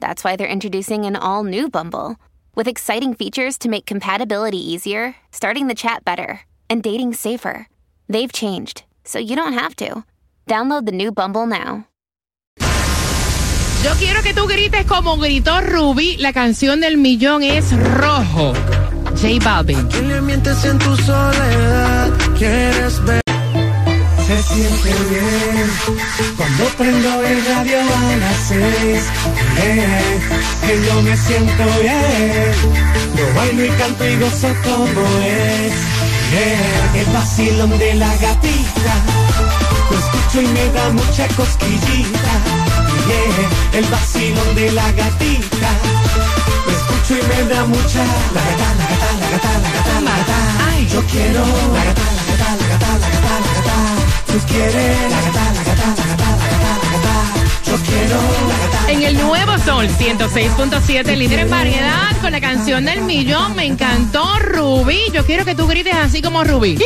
that's why they're introducing an all new Bumble with exciting features to make compatibility easier, starting the chat better, and dating safer. They've changed, so you don't have to. Download the new Bumble now. Yo quiero que tú grites como gritó Ruby. La canción del millón es Rojo. J Balvin. ¿Quién le mientes en tu soledad? ¿Quieres ver? Se siente bien cuando prendo el radio a las seis. Que yo me siento bien. Yo bailo y canto y gozo como es. El vacilón de la gatita. Lo escucho y me da mucha cosquillita. El vacilón de la gatita. Lo escucho y me da mucha. La gata, la la Tú quieres. La gata, la gata, la gata, la gata, la gata. Yo quiero. La gata. En el nuevo Sol 106.7, líder en variedad, con la canción del millón. Me encantó Ruby. Yo quiero que tú grites así como Ruby.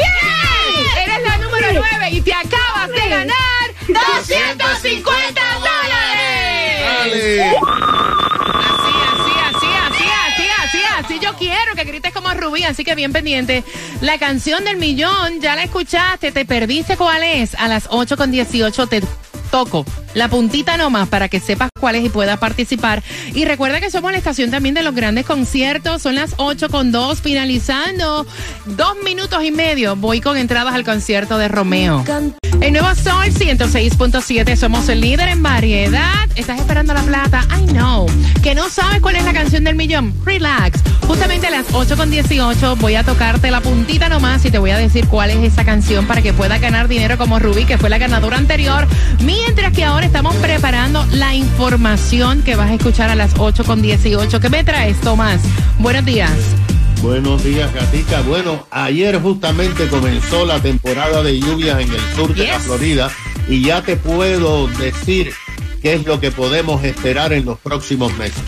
Eres la número 9 y te acabas de ganar 250 dólares. Así, quiero que grites como Rubí, así que bien pendiente. La canción del millón, ya la escuchaste, te perdiste cuál es. A las 8 con 18 te toco la puntita nomás para que sepas cuál es y puedas participar. Y recuerda que somos la estación también de los grandes conciertos. Son las 8 con 2, finalizando dos minutos y medio. Voy con entradas al concierto de Romeo. El nuevo Sol 106.7, somos el líder en variedad. ¿Estás esperando la plata? I know. ¿Que no sabes cuál es la canción del millón? Relax. Justamente a las 8 con 18 voy a tocarte la puntita nomás y te voy a decir cuál es esa canción para que puedas ganar dinero como Rubí, que fue la ganadora anterior. Mientras que ahora estamos preparando la información que vas a escuchar a las 8 con 18. ¿Qué me traes, Tomás? Buenos días. Buenos días, Gatica. Bueno, ayer justamente comenzó la temporada de lluvias en el sur de la. Florida y ya te puedo decir qué es lo que podemos esperar en los próximos meses.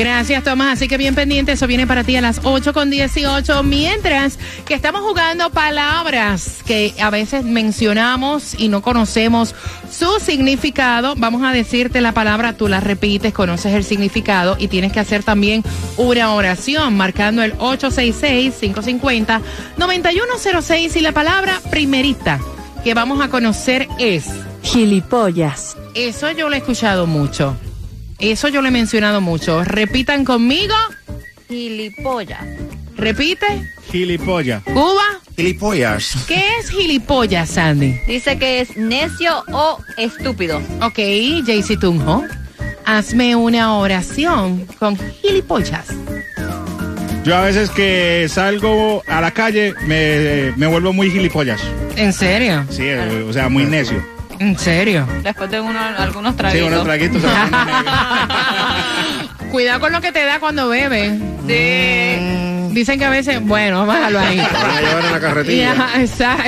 Gracias, Tomás. Así que bien pendiente, eso viene para ti a las 8 con 18. Mientras que estamos jugando palabras que a veces mencionamos y no conocemos su significado, vamos a decirte la palabra, tú la repites, conoces el significado y tienes que hacer también una oración marcando el 866-550-9106 y la palabra primerita que vamos a conocer es... Gilipollas. Eso yo lo he escuchado mucho. Eso yo lo he mencionado mucho. Repitan conmigo. Gilipollas. Repite. Gilipollas. Cuba. Gilipollas. ¿Qué es gilipollas, Sandy? Dice que es necio o estúpido. Ok, Jaycee Tunjo. Hazme una oración con gilipollas. Yo a veces que salgo a la calle me, me vuelvo muy gilipollas. ¿En serio? Sí, eh, o sea, muy necio. ¿En serio? Después de uno, algunos Sí, traguitos. unos traguitos. Cuidado con lo que te da cuando bebes. Sí. Dicen que a veces, bueno, bájalo ahí. van a llevar en la carretilla. Ya,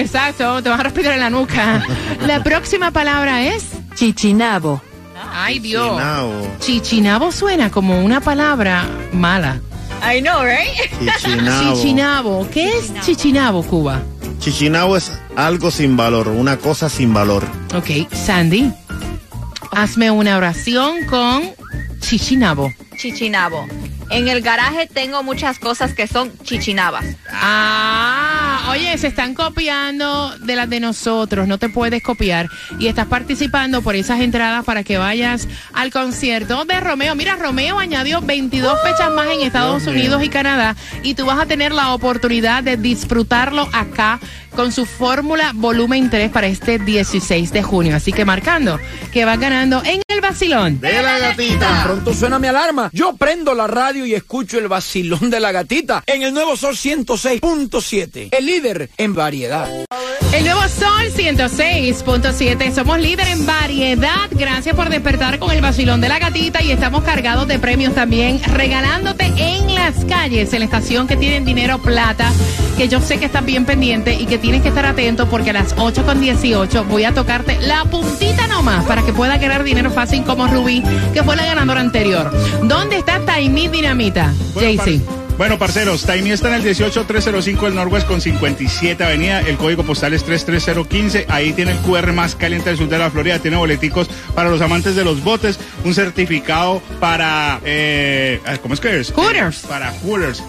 exacto, te vas a respirar en la nuca. La próxima palabra es Chichinabo. Ay, Dios. Chichinabo. Chichinabo suena como una palabra mala. I know, right? Chichinabo. Chichinabo. ¿Qué es chichinabo, Cuba? Chichinabo es algo sin valor, una cosa sin valor. Ok, Sandy. Hazme una oración con chichinabo. Chichinabo. En el garaje tengo muchas cosas que son chichinabas. Ah, oye, se están copiando de las de nosotros, no te puedes copiar. Y estás participando por esas entradas para que vayas al concierto de Romeo. Mira, Romeo añadió 22 fechas más en Estados Dios mío. Unidos y Canadá y tú vas a tener la oportunidad de disfrutarlo acá con su fórmula volumen 3 para este 16 de junio. Así que marcando que vas ganando en El vacilón. De la gatita. Pronto suena mi alarma. Yo prendo la radio y escucho el vacilón de la gatita en el nuevo Sol 106.7. El líder en variedad. El nuevo Sol 106.7. Somos líder en variedad. Gracias por despertar con el vacilón de la gatita y estamos cargados de premios también, regalándote en las calles, en la estación que tienen dinero plata, que yo sé que estás bien pendiente y que tienes que estar atento porque a las 8.18 voy a tocarte la puntita nomás para que pueda ganar dinero fácil como Rubí, que fue la ganadora anterior. ¿Dónde está Taimí Dinamita? Bueno, Jaycee. Bueno, parceros, Taimí está en el 18305 del Norwest con 57 Avenida. El código postal es 33015. Ahí tiene el QR más caliente del sur de la Florida. Tiene boleticos para los amantes de los botes. Un certificado para. Eh, ¿Cómo es que es? Hooters. Eh, para Hooters.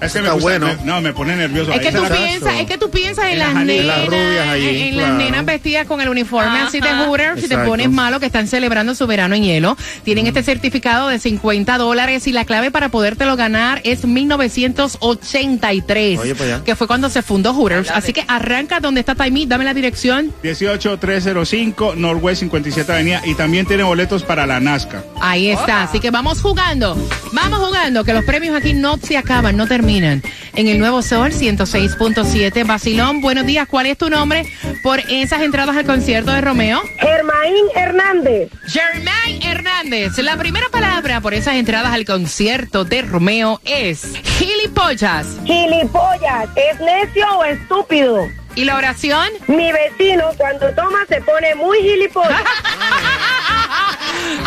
Es que me Está gusta- bueno. me- no, me pone nervioso. Es Ahí que tú piensas, es que tú piensas en, En las las nenas, las rubias allí, en, en las nenas vestidas con el uniforme así de Ajá. Hooters y te pones malo que están celebrando su verano en hielo. Tienen este certificado de 50 dólares y la clave para podértelo ganar es 1983, Oye, para allá. que fue cuando se fundó Hooters. Así que arranca donde está Taimí, dame la dirección. 18305 Norwest 57 Avenida. Y también tiene boletos para la Nazca. Ahí está, así que vamos jugando, vamos jugando, que los premios aquí no se acaban, no terminan. En el Nuevo Sol 106.7, Basilón, buenos días, ¿cuál es tu nombre por esas entradas al concierto de Romeo? Germaín Hernández. Germain Hernández, la primera palabra por esas entradas al concierto de Romeo es gilipollas. Gilipollas. ¿Es necio o estúpido? ¿Y la oración? Mi vecino cuando toma se pone muy gilipollas.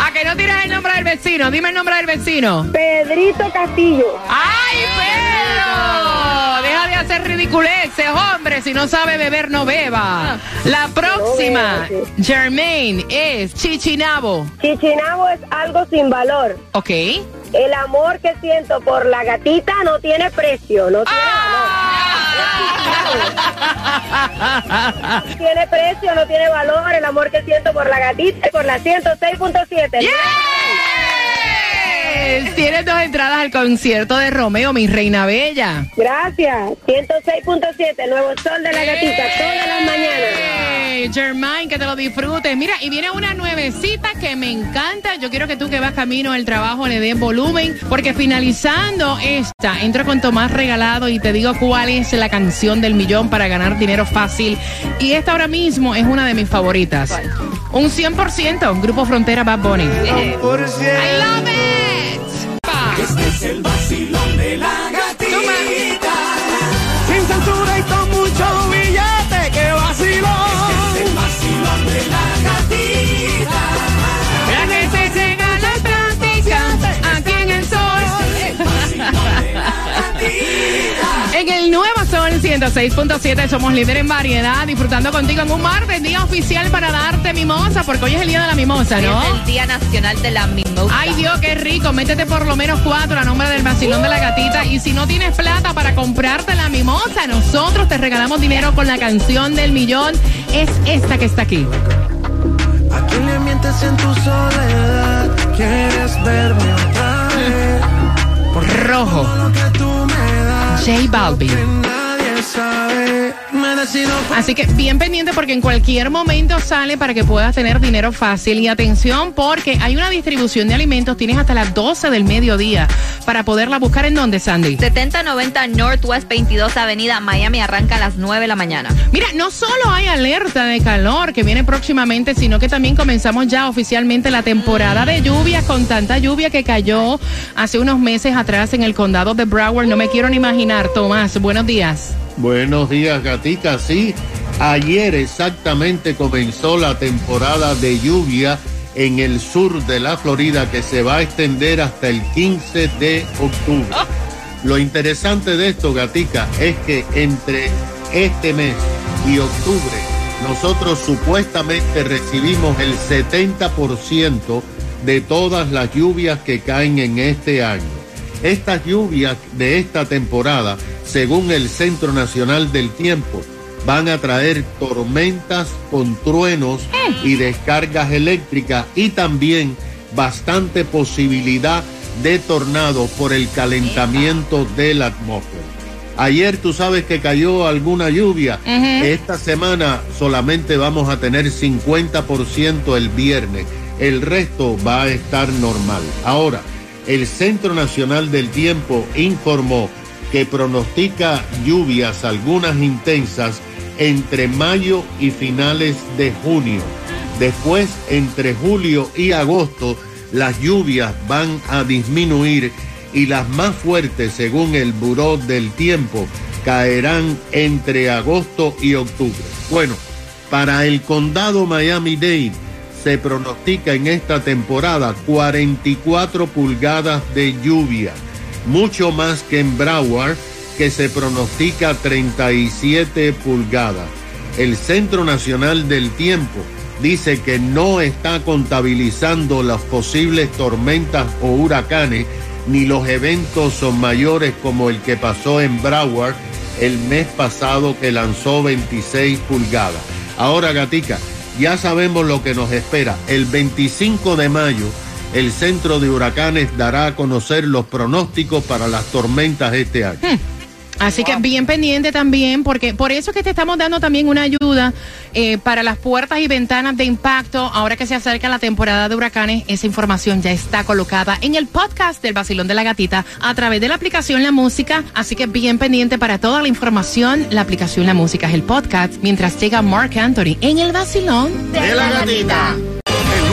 ¿A que no tiras el nombre del vecino? Dime el nombre del vecino. Pedrito Castillo. ¡Ay, Pedro! Deja de hacer ridiculeces, hombre. Si no sabe beber, no beba. La próxima, Germain, es Chichinabo. Chichinabo es algo sin valor. ¿Ok? El amor que siento por la gatita no tiene precio, no tiene valor. Tiene precio, no tiene valor el amor que siento por la gatita y por la 106.7. Yes. Tienes dos entradas al concierto de Romeo, mi reina bella. Gracias. 106.7, Nuevo Sol de la Gatita, todas las mañanas. Germain, que te lo disfrutes. Mira, y viene una nuevecita que me encanta. Yo quiero que tú que vas camino al trabajo le des volumen, porque finalizando esta, entro con Tomás Regalado y te digo cuál es la canción del millón para ganar dinero fácil. Y esta ahora mismo es una de mis favoritas. Un 100%, Grupo Frontera Bad Bunny. I love it. 106.7 somos líder en variedad, disfrutando contigo en un martes, día oficial para darte mimosa, porque hoy es el día de la mimosa, ¿no? Es el Día Nacional de la Mimosa. Ay Dios, qué rico, métete por lo menos cuatro a nombre del vacilón de la gatita y si no tienes plata para comprarte la mimosa, nosotros te regalamos dinero con la canción del millón, es esta que está aquí. ¿A quién le mientes en tu soledad? ¿Quieres verme otra vez? Rojo, J Balvin. Así que bien pendiente porque en cualquier momento sale para que puedas tener dinero fácil. Y atención porque hay una distribución de alimentos, tienes hasta las 12 del mediodía para poderla buscar en dónde, Sandy. 7090 Northwest 22 Avenida Miami arranca a las 9 de la mañana. Mira, no solo hay alerta de calor que viene próximamente, sino que también comenzamos ya oficialmente la temporada de lluvias con tanta lluvia que cayó hace unos meses atrás en el condado de Broward. No me quiero ni imaginar. Tomás, buenos días. Buenos días, Gatica. Sí, ayer exactamente comenzó la temporada de lluvia en el sur de la Florida que se va a extender hasta el 15 de octubre. Lo interesante de esto, Gatica, es que entre este mes y octubre nosotros supuestamente recibimos el 70% de todas las lluvias que caen en este año. Estas lluvias de esta temporada, según el Centro Nacional del Tiempo, van a traer tormentas con truenos y descargas eléctricas y también bastante posibilidad de tornados por el calentamiento de la atmósfera. Ayer tú sabes que cayó alguna lluvia. Esta semana solamente vamos a tener 50% el viernes. el resto va a estar normal. Ahora, el Centro Nacional del Tiempo informó que pronostica lluvias, algunas intensas, entre mayo y finales de junio. Después, entre julio y agosto, las lluvias van a disminuir y las más fuertes, según el Buró del Tiempo, caerán entre agosto y octubre. Bueno, para el condado Miami-Dade se pronostica en esta temporada 44 pulgadas de lluvia, mucho más que en Broward, que se pronostica 37 pulgadas. El Centro Nacional del Tiempo dice que no está contabilizando las posibles tormentas o huracanes ni los eventos son mayores como el que pasó en Broward el mes pasado que lanzó 26 pulgadas. Ahora, gatica, ya sabemos lo que nos espera. El 25 de mayo, el Centro de Huracanes dará a conocer los pronósticos para las tormentas este año. Hmm. Así que bien pendiente también, porque por eso que te estamos dando también una ayuda eh, para las puertas y ventanas de impacto. Ahora que se acerca la temporada de huracanes, esa información ya está colocada en el podcast del Basilón de la Gatita a través de la aplicación La Música. Así que bien pendiente para toda la información. La aplicación La Música es el podcast, mientras llega Mark Anthony en el Basilón de, la, gatita.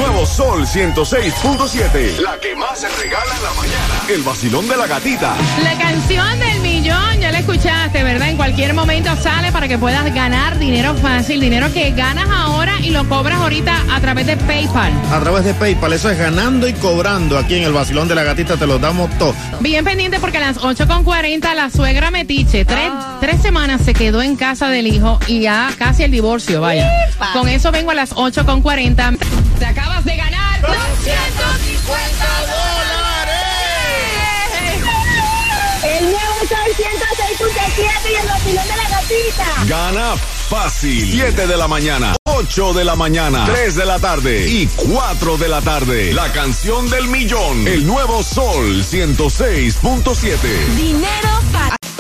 Nuevo Sol 106.7. La que más se regala en la mañana. El vacilón de la gatita. La canción del millón, ya la escuchaste, ¿verdad? En cualquier momento sale para que puedas ganar dinero fácil, dinero que ganas ahora y lo cobras ahorita a través de PayPal. A través de PayPal, eso es ganando y cobrando. Aquí en el vacilón de la gatita te lo damos todo. Bien pendiente porque a las 8.40 la suegra Metiche, tres, tres semanas se quedó en casa del hijo y ya casi el divorcio, vaya. Con eso vengo a las 8.40. Te acabas de ganar 250 El nuevo Sol 106.7 y el vacilón de la gatita. Gana fácil. 7 de la mañana, 8 de la mañana, 3 de la tarde y 4 de la tarde. La canción del millón. El nuevo Sol 106.7. Dinero fácil.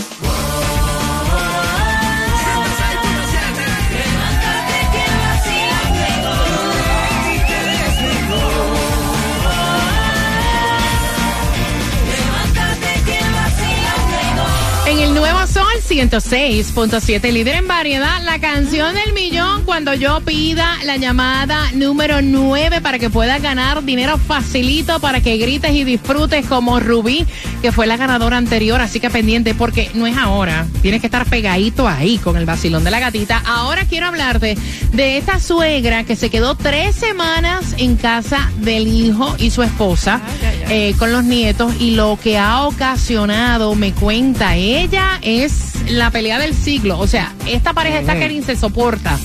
Sol 106.7, líder en variedad, la canción del millón cuando yo pida la llamada número 9 para que puedas ganar dinero facilito para que grites y disfrutes como Rubí, que fue la ganadora anterior, así que pendiente porque no es ahora, tienes que estar pegadito ahí con el vacilón de la gatita. Ahora quiero hablarte de esta suegra que se quedó tres semanas en casa del hijo y su esposa eh, con los nietos y lo que ha ocasionado, me cuenta ella, es la pelea del siglo. O sea, esta pareja está que ni se soporta.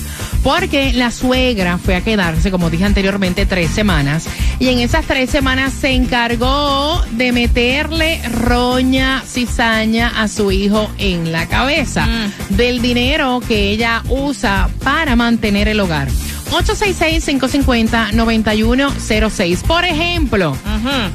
Porque la suegra fue a quedarse, como dije anteriormente, tres semanas. Y en esas tres semanas se encargó de meterle roña, cizaña a su hijo en la cabeza. Del dinero que ella usa para mantener el hogar. 866-550-9106. Por ejemplo,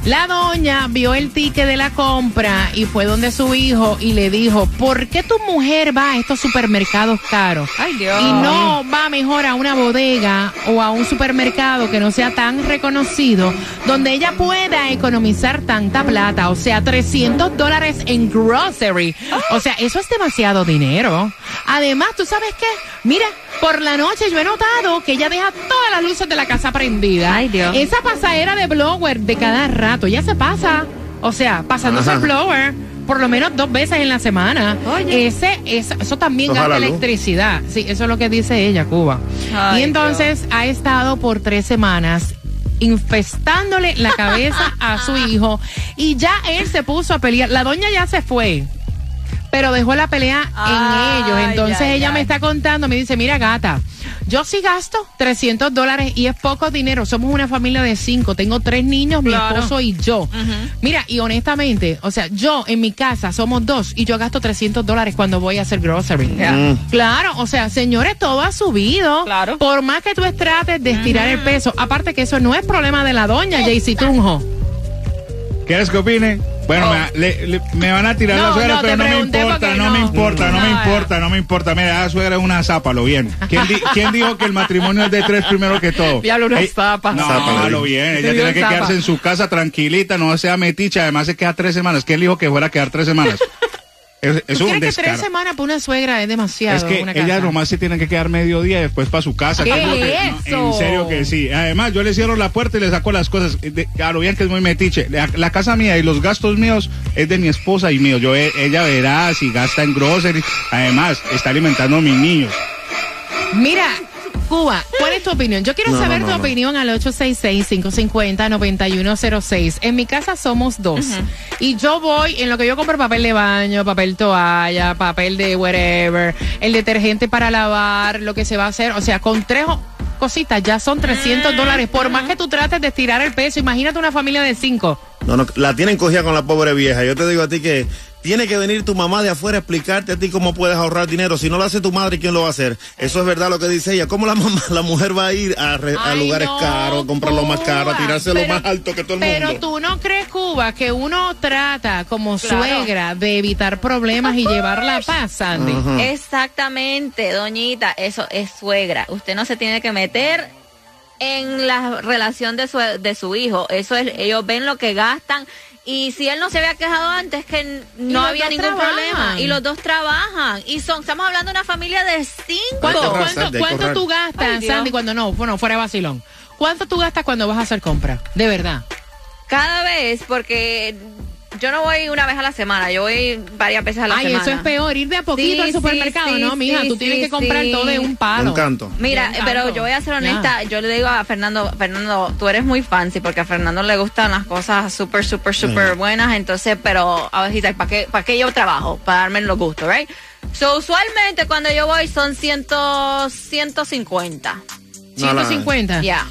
la doña vio el ticket de la compra y fue donde su hijo y le dijo, ¿por qué tu mujer va a estos supermercados caros? Ay, Dios. Y no va mejor a una bodega o a un supermercado que no sea tan reconocido, donde ella pueda economizar tanta plata, o sea, 300 dólares en grocery. O sea, eso es demasiado dinero. Además, ¿tú sabes qué? Mira, por la noche yo he notado que ella deja todas las luces de la casa prendidas. Ay, Dios. Esa pasadera de blower de cada rato, ya se pasa. O sea, pasándose el blower por lo menos dos veces en la semana. Oye. Ese, eso también gasta electricidad. Sí, eso es lo que dice ella, Cuba. Ay, y entonces ha estado por tres semanas infestándole la cabeza a su hijo y ya él se puso a pelear. La doña ya se fue. Pero dejó la pelea Ay, en ellos. Entonces ay, ella ay. me está contando, me dice, mira gata, yo sí gasto 300 dólares y es poco dinero. Somos una familia de cinco. Tengo tres niños, mi esposo y yo. Mira, y honestamente, o sea, yo en mi casa somos dos y yo gasto 300 dólares cuando voy a hacer grocery. Claro, o sea, señores, todo ha subido. Claro. Por más que tú trates de estirar el peso. Aparte que eso no es problema de la doña, Jaycee Tunjo. ¿Quieres que opine? Bueno, me, le- le- me van a tirar No, la suegra, no, pero no me importa, no, no. me importa, no, me importa, no me importa. Mira, la suegra es una zapa, lo bien. ¿Quién, di- quién dijo que el matrimonio es de tres primero que todo? Diablo, una zapa. No, lo bien. Ella tiene que zapa. quedarse en su casa tranquilita, no sea meticha. Además se queda tres semanas. ¿Quién dijo que fuera a quedar tres semanas? Es, es ¿Tú un crees que tres semanas para una suegra es demasiado? Es que una ella casa? nomás se tiene que quedar medio día y después para su casa. En serio que sí. Además, yo le cierro la puerta y le saco las cosas. De, a lo bien que es muy metiche. La, la casa mía y los gastos míos es de mi esposa y míos. Yo, e- ella verá si gasta en grocery. Además, está alimentando a mis niños. Mira, Cuba, ¿cuál tu opinión? Yo quiero No, saber no, tu no, opinión al 866-550-9106. En mi casa somos dos. Y yo voy en lo que yo compro papel de baño, papel toalla, papel de whatever, el detergente para lavar, lo que se va a hacer. O sea, con tres cositas ya son 300 dólares. Por más que tú trates de estirar el peso, imagínate una familia de cinco. No, no, la tienen cogida con la pobre vieja. Yo te digo a ti que tiene que venir tu mamá de afuera a explicarte a ti cómo puedes ahorrar dinero. Si no lo hace tu madre, ¿quién lo va a hacer? Eso es verdad lo que dice ella. ¿Cómo la mamá, la mujer va a ir a, re- a Ay, lugares no, caros, comprar lo más caro, a tirarse Pero- lo más alto que todo el Pero mundo? tú no crees, Cuba, que uno trata como Claro. suegra de evitar problemas y llevar la paz, Sandy. Exactamente, doñita, eso es suegra. Usted no se tiene que meter en la relación de su, de su hijo. Eso es, ellos ven lo que gastan. Y si él no se había quejado antes, que no había ningún trabajan. problema. Y los dos trabajan. Y son, estamos hablando de una familia de cinco. ¿Cuánto, cuánto- Sandy, tú gastas, Ay. Sandy, cuando no, bueno, fuera de vacilón? ¿Cuánto tú gastas cuando vas a hacer compras? De verdad. Cada vez, porque yo no voy una vez a la semana, yo voy varias veces a la Ay, semana. eso es peor, ir de a poquito Sí, al supermercado, sí, ¿no, mija? sí, tú tienes sí, que comprar sí. todo de un palo. Un canto. Mira, pero yo voy a ser honesta, yo le digo a Fernando, Fernando, tú eres muy fancy porque a Fernando le gustan las cosas súper, súper, súper buenas, entonces, pero a ver, ¿para qué, ¿para qué yo trabajo? Para darme los gustos, ¿right? So, usualmente cuando yo voy son ciento, 150, No, la- 150. ya,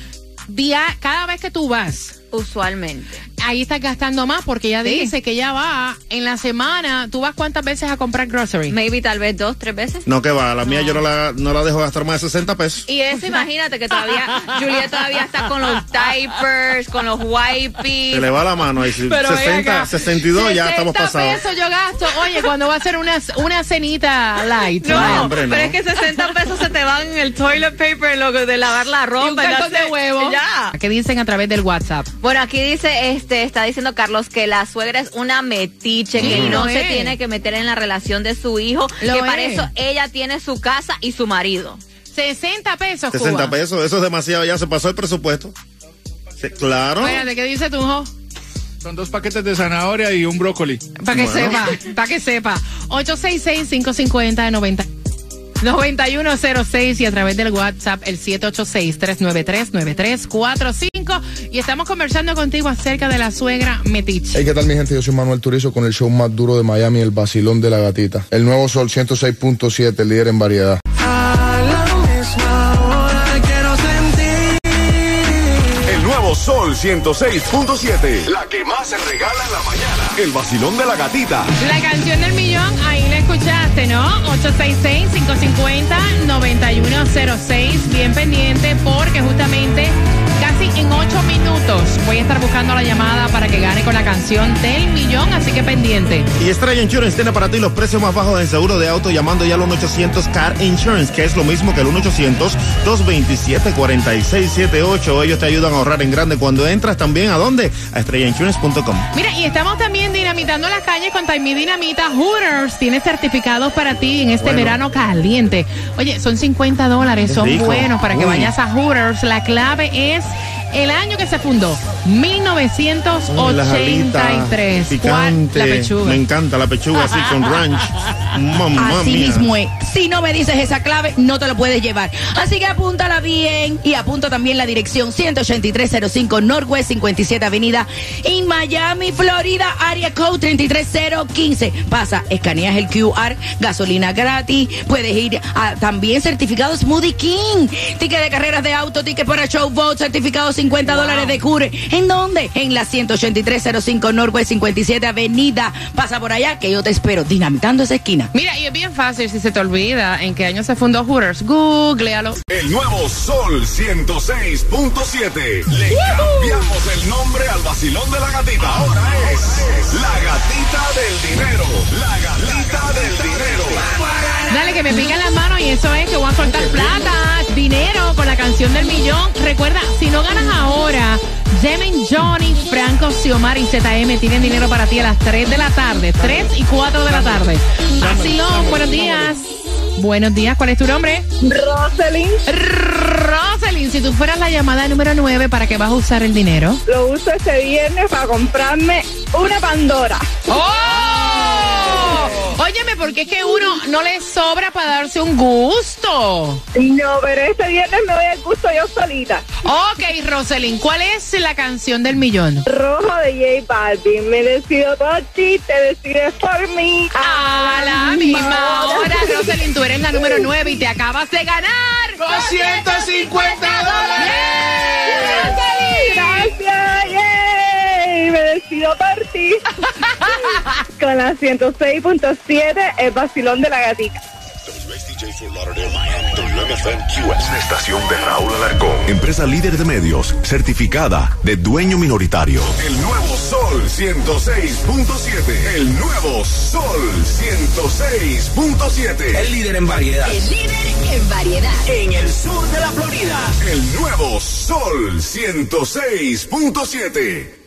Día, cada vez que tú vas, usualmente. Ahí estás gastando más porque ella Sí. dice que ya va en la semana. ¿Tú vas cuántas veces a comprar grocery? Maybe tal vez dos, tres veces. No, que va, la mía yo no la, no la dejo gastar más de 60 pesos. Y eso, imagínate que todavía, Juliet todavía está con los diapers, con los wipes. Se le va la mano ahí. si Pero ven 60, acá, 62 ya estamos 60 pasados. pesos yo gasto. Oye, cuando va a ser una, una cenita light. No, Ay, hombre, no. pero es que 60 pesos se te van en el toilet paper, lo de lavar la Y un ropa. cartón de huevo. Ya. ¿Qué dicen a través del WhatsApp? Bueno, aquí dice, este, está diciendo Carlos que la suegra es una metiche, que Sí, no se tiene que meter en la relación de su hijo, Lo que para es. eso ella tiene su casa y su marido. 60 pesos, 60 Cuba. pesos, eso es demasiado, ya se pasó el presupuesto. Sí, claro. Espérate, ¿qué dice tu hijo? Son dos paquetes de zanahoria y un brócoli. Para que Bueno. sepa, para que sepa. 866-550-90. 9106 y a través del WhatsApp el 786-393-9345 y estamos conversando contigo acerca de la suegra metiche. Hey, ¿qué tal mi gente? Yo soy Manuel Turizo con el show más duro de Miami, El Basilón de la Gatita. El nuevo Sol 106.7, el líder en variedad. A la misma hora quiero sentir. El nuevo Sol 106.7. La que más se regala en la mañana. El vacilón de la gatita. La canción del millón, ahí la escuchaste, ¿no? 866-550-9106. Bien pendiente porque justamente minutos voy a estar buscando la llamada para que gane con la canción del millón, así que pendiente. Y Estrella Insurance tiene para ti los precios más bajos en seguro de auto llamando ya al 1-800 Car Insurance, que es lo mismo que el 1-800-227-4678. Ellos te ayudan a ahorrar en grande cuando entras también a dónde? A estrellainsurance.com. Mira, y estamos también dinamitando las calles con Taimí Dinamita. Hooters tiene certificados para ti en este Bueno. verano caliente. Oye, son 50 dólares, son buenos para que Uy. vayas a Hooters. La clave es el año que se fundó, 1983. Picante. ¿Cuál? La pechuga. Me encanta la pechuga así con ranch. Mamma Así mía. mismo es. Si no me dices esa clave, no te lo puedes llevar. Así que apúntala bien y apunta también la dirección 18305 Northwest 57 Avenida en Miami, Florida, área code 33015. Pasa, escaneas el QR, gasolina gratis, puedes ir a también certificado Smoothie King, ticket de carreras de auto, ticket para show boat, certificado 50 dólares de cure. ¿En dónde? En la 18305 Norway 57 Avenida. Pasa por allá que yo te espero dinamitando esa esquina. Mira, y es bien fácil si se te olvida en qué año se fundó Hooters. Googlealo. El nuevo Sol 106.7. Le cambiamos el nombre al vacilón de la gatita. Ahora es, la gatita del dinero. La gatita del dinero. Dale que me pican las manos y eso es que voy a soltar plata, dinero con la canción del millón. Recuerda, si no ganas ahora Jemen, Johnny, Franco, Xiomar y ZM tienen dinero para ti a las 3 de la tarde, 3 y 4 de la tarde. Vacilón, buenos días. Buenos días, ¿cuál es tu nombre? Roselyn. Roselyn, si tú fueras la llamada número 9, ¿para qué vas a usar el dinero? Lo uso este viernes para comprarme una Pandora. ¡Oh! Óyeme, porque es que uno no le sobra para darse un gusto. No, pero este viernes me doy el gusto yo solita. Ok, Roselyn, ¿cuál es la canción del millón? Rojo de J Balvin. Me decido por ti, te decides por mí. A la misma hora, Roselyn, tú eres la número 9 y te acabas de ganar 250 dólares. Decido por ti. Con la 106.7, el vacilón de la gatita. Una estación de Raúl Alarcón. Empresa líder de medios, certificada de dueño minoritario. El nuevo Sol 106.7. El nuevo Sol 106.7. El líder en variedad. El líder en variedad. En el sur de la Florida. El nuevo Sol 106.7.